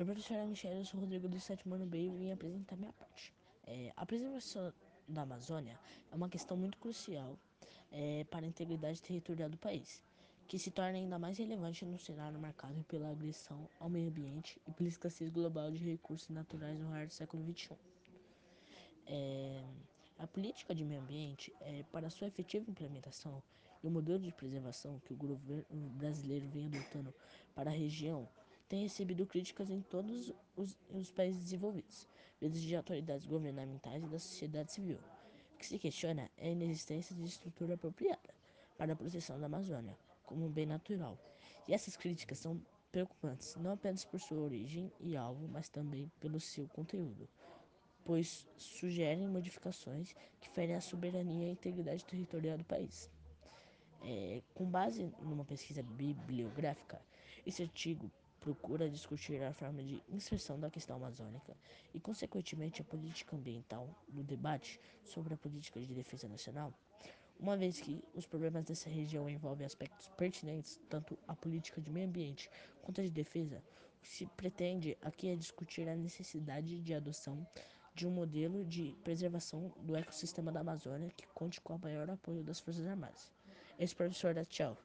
Oi, professora Michelle, eu sou Rodrigo do sétimo ano B e vim apresentar minha parte. É, a preservação da Amazônia é uma questão muito crucial é, para a integridade territorial do país, que se torna ainda mais relevante no cenário marcado pela agressão ao meio ambiente e pela escassez global de recursos naturais no ar do século XXI. É, a política de meio ambiente, é, para sua efetiva implementação e o modelo de preservação que o governo brasileiro vem adotando para a região tem recebido críticas em todos os, os países desenvolvidos, desde autoridades governamentais e da sociedade civil. O que se questiona é a inexistência de estrutura apropriada para a proteção da Amazônia como um bem natural. E essas críticas são preocupantes, não apenas por sua origem e alvo, mas também pelo seu conteúdo, pois sugerem modificações que ferem a soberania e a integridade territorial do país. É, com base numa pesquisa bibliográfica, esse artigo procura discutir a forma de inserção da questão amazônica e, consequentemente, a política ambiental no debate sobre a política de defesa nacional, uma vez que os problemas dessa região envolvem aspectos pertinentes tanto à política de meio ambiente quanto à de defesa, o que se pretende aqui é discutir a necessidade de adoção de um modelo de preservação do ecossistema da Amazônia que conte com o maior apoio das Forças Armadas. Esse professor da tchau.